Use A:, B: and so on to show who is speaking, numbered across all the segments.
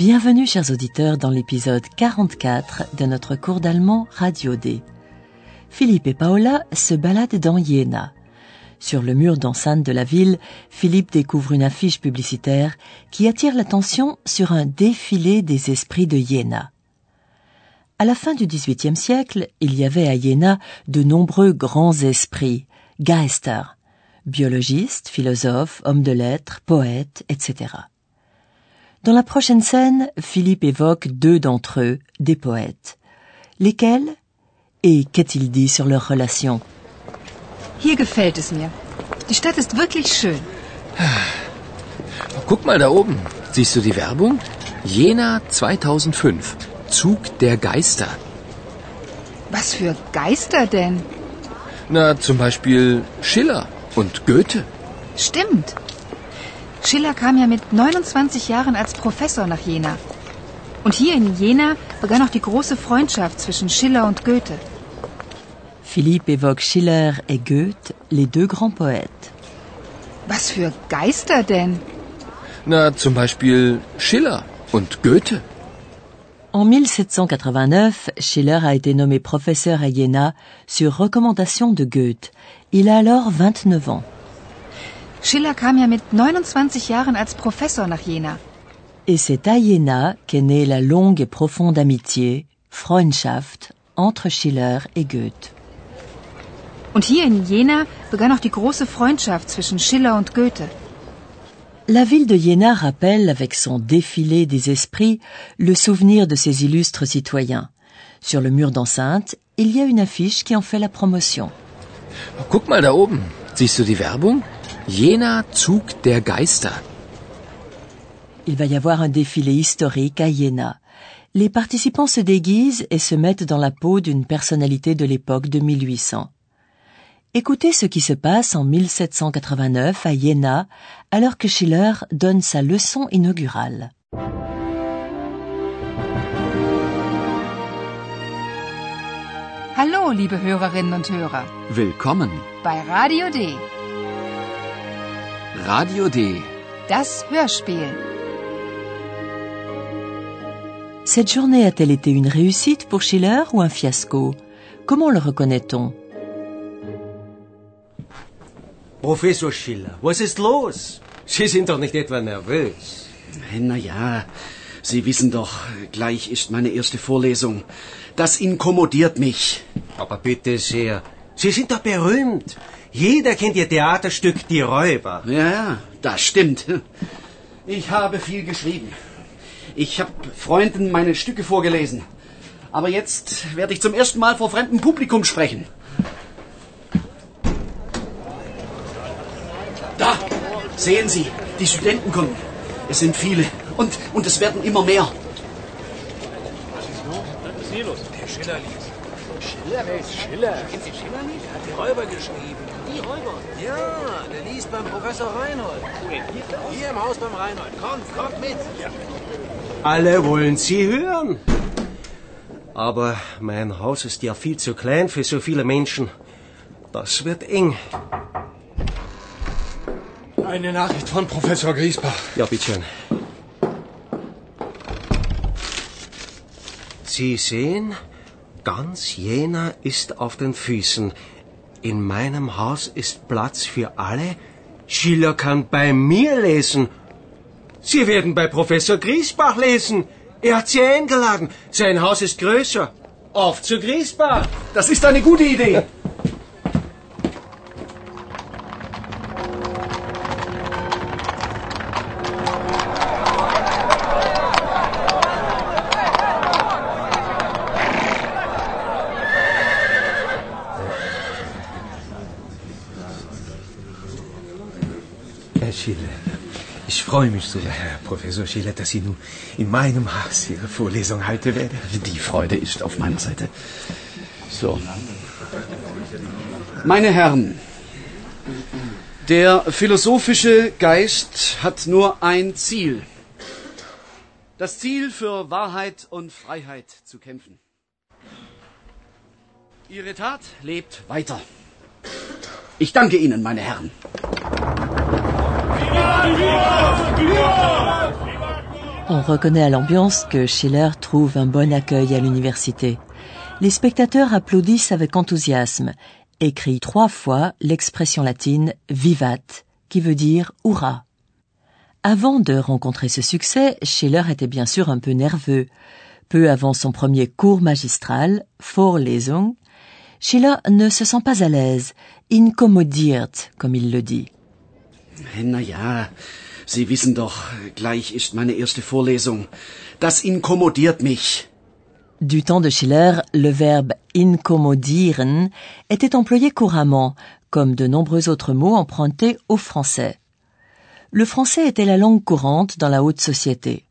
A: Bienvenue, chers auditeurs, dans l'épisode 44 de notre cours d'allemand Radio D. Philippe et Paola se baladent dans Iéna. Sur le mur d'enceinte de la ville, Philippe découvre une affiche publicitaire qui attire l'attention sur un défilé des esprits de Iéna. À la fin du XVIIIe siècle, il y avait à Iéna de nombreux grands esprits, Geister, biologistes, philosophes, hommes de lettres, poètes, etc. Dans la prochaine scène, Philippe évoque deux d'entre eux, des poètes. Lesquels Et qu'a-t-il dit sur leur relation
B: Hier gefällt es mir. Die Stadt ist wirklich schön.
C: Guck mal da oben. Siehst du die Werbung? Jena 2005. Zug der Geister.
B: Was für Geister denn?
C: Na, zum Beispiel Schiller und Goethe.
B: Stimmt. Schiller kam ja mit 29 Jahren als Professor nach Jena. Und hier in Jena begann auch die große Freundschaft zwischen Schiller und Goethe.
A: Philippe évoque Schiller et Goethe, les deux grands poètes.
B: Was für Geister denn?
C: Na, zum Beispiel Schiller und Goethe.
A: En 1789, Schiller a été nommé professeur à Jena sur recommandation de Goethe. Il a alors 29 ans.
B: Schiller kam ja mit 29 Jahren als Professor nach Jena.
A: Et c'est à Jena qu'est née la longue et profonde amitié, Freundschaft, entre Schiller et Goethe.
B: Und hier in Jena begann auch die große Freundschaft zwischen Schiller und Goethe.
A: La ville de Jena rappelle, avec son défilé des esprits, le souvenir de ses illustres citoyens. Sur le mur d'enceinte, il y a une affiche qui en fait la promotion.
C: Guck mal da oben. Siehst du die Werbung? Jena Zug der Geister.
A: Il va y avoir un défilé historique à Jena. Les participants se déguisent et se mettent dans la peau d'une personnalité de l'époque de 1800. Écoutez ce qui se passe en 1789 à Jena, alors que Schiller donne sa leçon inaugurale.
B: Hallo, liebe Hörerinnen und Hörer,
C: Willkommen.
B: bei Radio D,
C: Radio D.
B: das Hörspiel.
A: Cette journée a-t-elle été une réussite pour Schiller ou un fiasco Comment le reconnaît-on
D: Professor Schiller, was ist los? Sie sind doch nicht etwa nervös.
E: Na ja, Sie wissen doch, gleich ist meine erste Vorlesung. Das inkommodiert mich.
D: Aber bitte sehr, Sie sind doch berühmt. Jeder kennt Ihr Theaterstück Die Räuber.
E: Ja, ja, das stimmt. Ich habe viel geschrieben. Ich habe Freunden meine Stücke vorgelesen. Aber jetzt werde ich zum ersten Mal vor fremdem Publikum sprechen. Da, sehen Sie, die Studenten kommen. Es sind viele und, und es werden immer mehr.
F: Der Schiller liest. Schiller? Wer ist Schiller? Kennt ihr Schiller nicht? Er hat die Räuber geschrieben. Die Räuber? Ja, der liest beim Professor Reinhold. Hier im Haus beim Reinhold. Kommt, kommt mit.
D: Alle wollen Sie hören. Aber mein Haus ist ja viel zu klein für so viele Menschen. Das wird eng.
F: Eine Nachricht von Professor Griesbach.
D: Ja, bitteschön. Sie sehen, ganz Jena ist auf den Füßen. In meinem Haus ist Platz für alle. Schiller kann bei mir lesen. Sie werden bei Professor Griesbach lesen. Er hat Sie eingeladen. Sein Haus ist größer. Auf zu Griesbach.
E: Das ist eine gute Idee.
D: Schiller,
F: Ich freue mich so, Herr Professor Schiller, dass Sie nun in meinem Haus Ihre Vorlesung halten werden.
E: Die Freude ist auf meiner Seite. So. Meine Herren, der philosophische Geist hat nur ein Ziel. Das Ziel für Wahrheit und Freiheit zu kämpfen. Ihre Tat lebt weiter. Ich danke Ihnen, meine Herren.
A: On reconnaît à l'ambiance que Schiller trouve un bon accueil à l'université. Les spectateurs applaudissent avec enthousiasme et crient trois fois l'expression latine vivat, qui veut dire hurrah. Avant de rencontrer ce succès, Schiller était bien sûr un peu nerveux. Peu avant son premier cours magistral, Vorlesung, Schiller ne se sent pas à l'aise, incommodiert, comme il le dit.
E: Na ja, Sie wissen doch, gleich ist meine erste Vorlesung. Das inkommodiert mich.
A: Du temps de Schiller, le verbe incommodieren était employé couramment, comme de nombreux autres mots empruntés au français. Le français était la langue courante dans la haute société.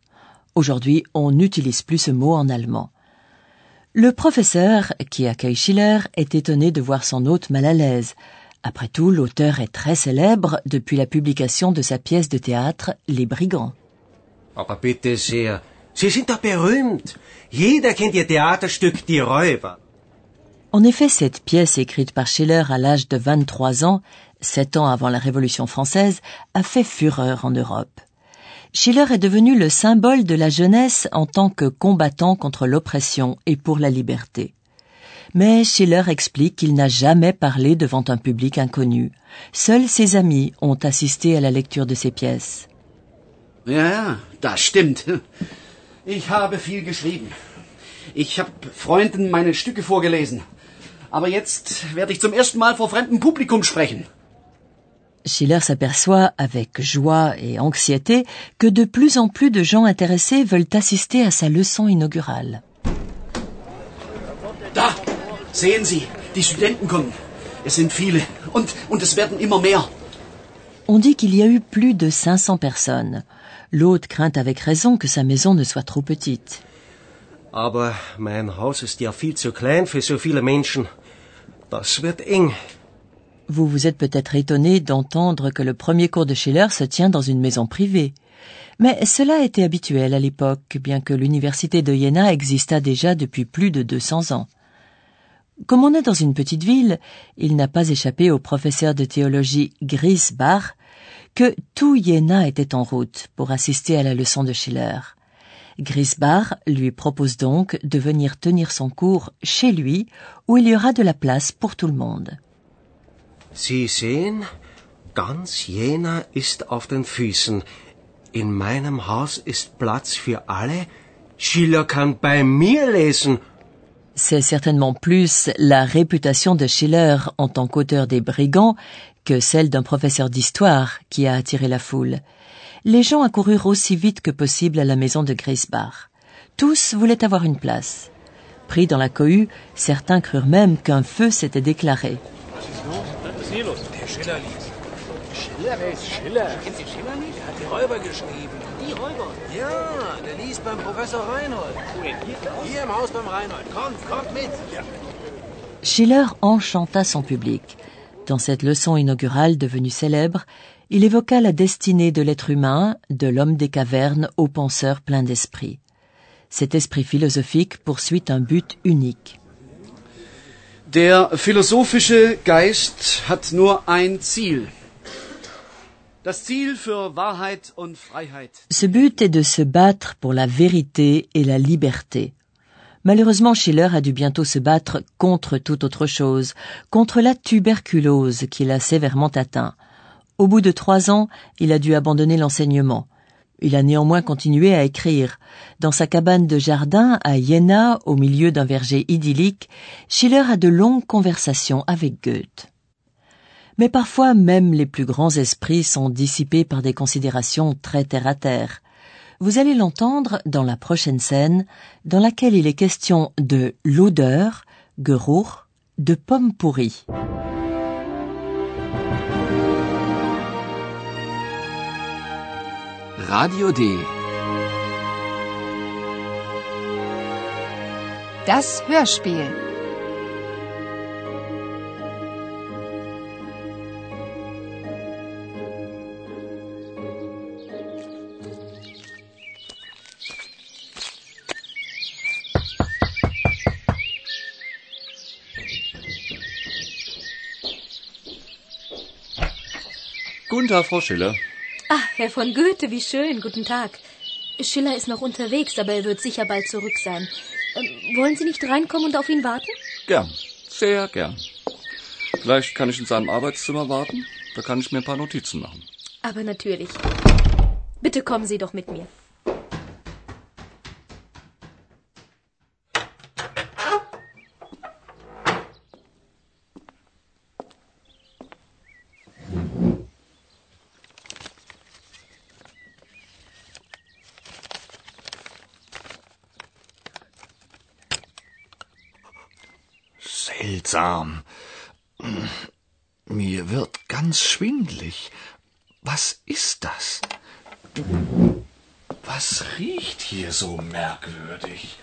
A: Aujourd'hui, on n'utilise plus ce mot en allemand. Le professeur, qui accueille Schiller, est étonné de voir son hôte mal à l'aise. Après tout, l'auteur est très célèbre depuis la publication de sa pièce de théâtre Les Brigands.
D: Aber bitte sehr, Sie sind doch berühmt. Jeder kennt Ihr Theaterstück Die Räuber.
A: En effet, cette pièce écrite par Schiller à l'âge de 23 ans, sept ans avant la Révolution française, a fait fureur en Europe. Schiller est devenu le symbole de la jeunesse en tant que combattant contre l'oppression et pour la liberté. Mais Schiller explique qu'il n'a jamais parlé devant un public inconnu. Seuls ses amis ont assisté à la lecture de ses pièces.
E: Ja, das stimmt. Ich habe viel geschrieben. Ich habe Freunden meine Stücke vorgelesen. Aber jetzt werde ich zum ersten Mal vor fremdem Publikum sprechen.
A: Schiller s'aperçoit avec joie et anxiété que de plus en plus de gens intéressés veulent assister à sa leçon inaugurale.
E: Sehen Sie, die Studenten kommen. Es sind viele und, und es werden immer mehr.
A: On dit qu'il y a eu plus de 500 personnes. L'hôte craint avec raison que sa maison ne soit trop petite.
D: Aber mein Haus ist ja viel zu klein für so viele Menschen. Das wird eng.
A: Vous vous êtes peut-être étonné d'entendre que le premier cours de Schiller se tient dans une maison privée. Mais cela était habituel à l'époque, bien que l'université de Jena existât déjà depuis plus de 200 ans. Comme on est dans une petite ville, il n'a pas échappé au professeur de théologie Griesbach que tout Jena était en route pour assister à la leçon de Schiller. Griesbach lui propose donc de venir tenir son cours chez lui, où il y aura de la place pour tout le monde.
D: Sie sehen, ganz Jena ist auf den Füßen. In meinem Haus ist Platz für alle. Schiller kann bei mir lesen.
A: C'est certainement plus la réputation de Schiller en tant qu'auteur des brigands que celle d'un professeur d'histoire qui a attiré la foule. Les gens accoururent aussi vite que possible à la maison de Griesbach. Tous voulaient avoir une place. Pris dans la cohue, certains crurent même qu'un feu s'était déclaré.
F: Schiller Ja, der liest Reinhold. Hier im Haus Reinhold. Kommt, kommt mit.
A: Schiller enchanta son public. Dans cette leçon inaugurale devenue célèbre, il évoqua la destinée de l'être humain, de l'homme des cavernes au penseur plein d'esprit. Cet esprit philosophique poursuit un but unique.
E: Der philosophische Geist hat nur ein Ziel. Das Ziel für Wahrheit und Freiheit.
A: Ce but est de se battre pour la vérité et la liberté. Malheureusement, Schiller a dû bientôt se battre contre toute autre chose, contre la tuberculose qui l'a sévèrement atteint. Au bout de trois ans, il a dû abandonner l'enseignement. Il a néanmoins continué à écrire. Dans sa cabane de jardin à Jena, au milieu d'un verger idyllique, Schiller a de longues conversations avec Goethe. Mais parfois même les plus grands esprits sont dissipés par des considérations très terre-à-terre. Vous allez l'entendre dans la prochaine scène, dans laquelle il est question de l'odeur, Geruch, de pommes pourries.
C: Radio D.
B: Das Hörspiel.
G: Guten Tag, Frau Schiller.
H: Ah, Herr von Goethe, wie schön. Guten Tag. Schiller ist noch unterwegs, aber er wird sicher bald zurück sein. Ähm, wollen Sie nicht reinkommen und auf ihn warten?
G: Gern, sehr gern. Vielleicht kann ich in seinem Arbeitszimmer warten. Da kann ich mir ein paar Notizen machen.
H: Aber natürlich. Bitte kommen Sie doch mit mir.
E: Seltsam. Mir wird ganz schwindlig. Was ist das? Was riecht hier so merkwürdig?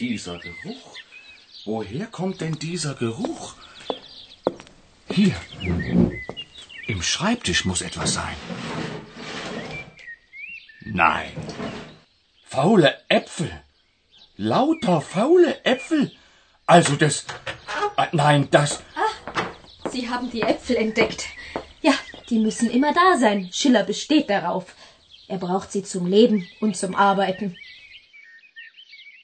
E: Dieser Geruch. Woher kommt denn dieser Geruch? Hier. Im Schreibtisch muss etwas sein. Nein. Faule Äpfel. Lauter faule Äpfel. Also das. Äh, Nein, das.
H: Sie haben die Äpfel entdeckt. Ja, die müssen immer da sein. Schiller besteht darauf. Er braucht sie zum Leben und zum Arbeiten.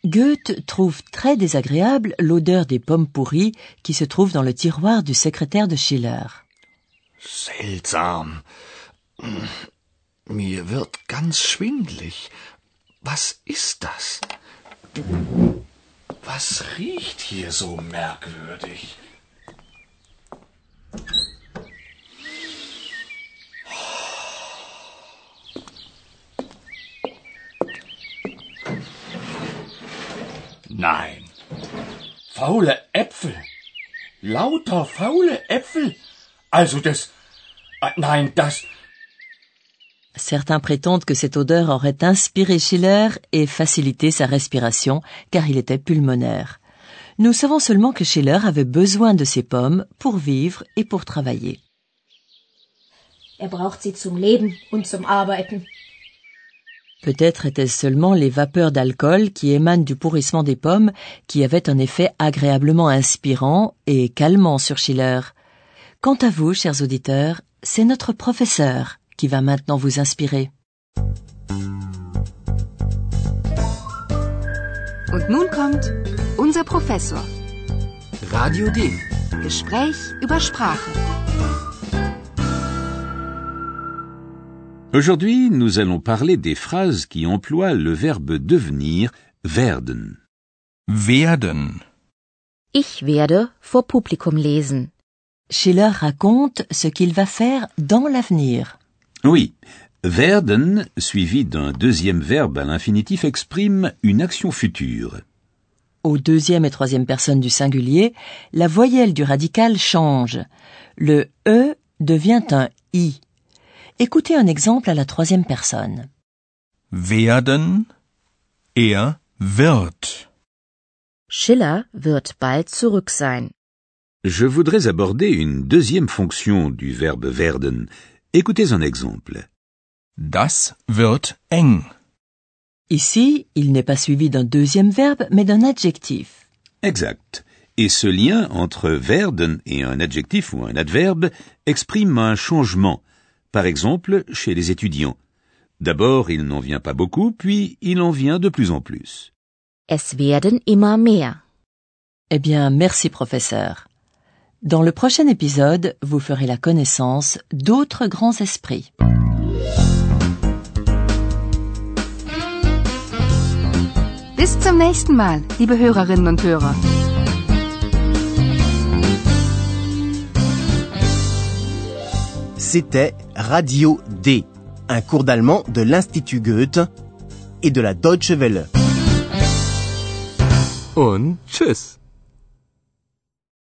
A: Goethe trouve très désagréable l'odeur des pommes pourries qui se trouve dans le tiroir du secrétaire de Schiller.
E: Seltsam. Mir wird ganz schwindlig. Was ist das? Was riecht hier so merkwürdig? Nein. Faule Äpfel. Lauter faule Äpfel. Also das. äh, Nein, das.
A: Certains prétendent que cette odeur aurait inspiré Schiller et facilité sa respiration, car il était pulmonaire. Nous savons seulement que Schiller avait besoin de ces pommes pour vivre et pour travailler.
H: Er.
A: Peut-être étaient-ce seulement les vapeurs d'alcool qui émanent du pourrissement des pommes qui avaient un effet agréablement inspirant et calmant sur Schiller. Quant à vous, chers auditeurs, c'est notre professeur qui va maintenant vous inspirer.
B: Und nun kommt unser Professor.
C: Radio D.
B: Gespräch über Sprache.
I: Aujourd'hui, nous allons parler des phrases qui emploient le verbe devenir werden.
J: Werden.
H: Ich werde vor Publikum lesen.
A: Schiller raconte ce qu'il va faire dans l'avenir.
I: Oui, werden, suivi d'un deuxième verbe à l'infinitif, exprime une action future.
A: Au deuxième et troisième personne du singulier, la voyelle du radical change. Le E devient un I. Écoutez un exemple à la troisième personne.
J: Werden. Er wird.
H: Schiller wird bald zurück sein.
I: Je voudrais aborder une deuxième fonction du verbe werden. Écoutez un exemple.
J: Das wird eng.
A: Ici, il n'est pas suivi d'un deuxième verbe, mais d'un adjectif.
I: Exact. Et ce lien entre werden et un adjectif ou un adverbe exprime un changement. Par exemple, chez les étudiants. D'abord, il n'en vient pas beaucoup, puis il en vient de plus en plus.
H: Es werden immer mehr.
A: Eh bien, merci professeur. Dans le prochain épisode, vous ferez la connaissance d'autres grands esprits.
B: Bis zum nächsten Mal, liebe Hörerinnen und Hörer.
K: C'était Radio D, un cours d'allemand de l'Institut Goethe et de la Deutsche Welle.
L: Und tschüss.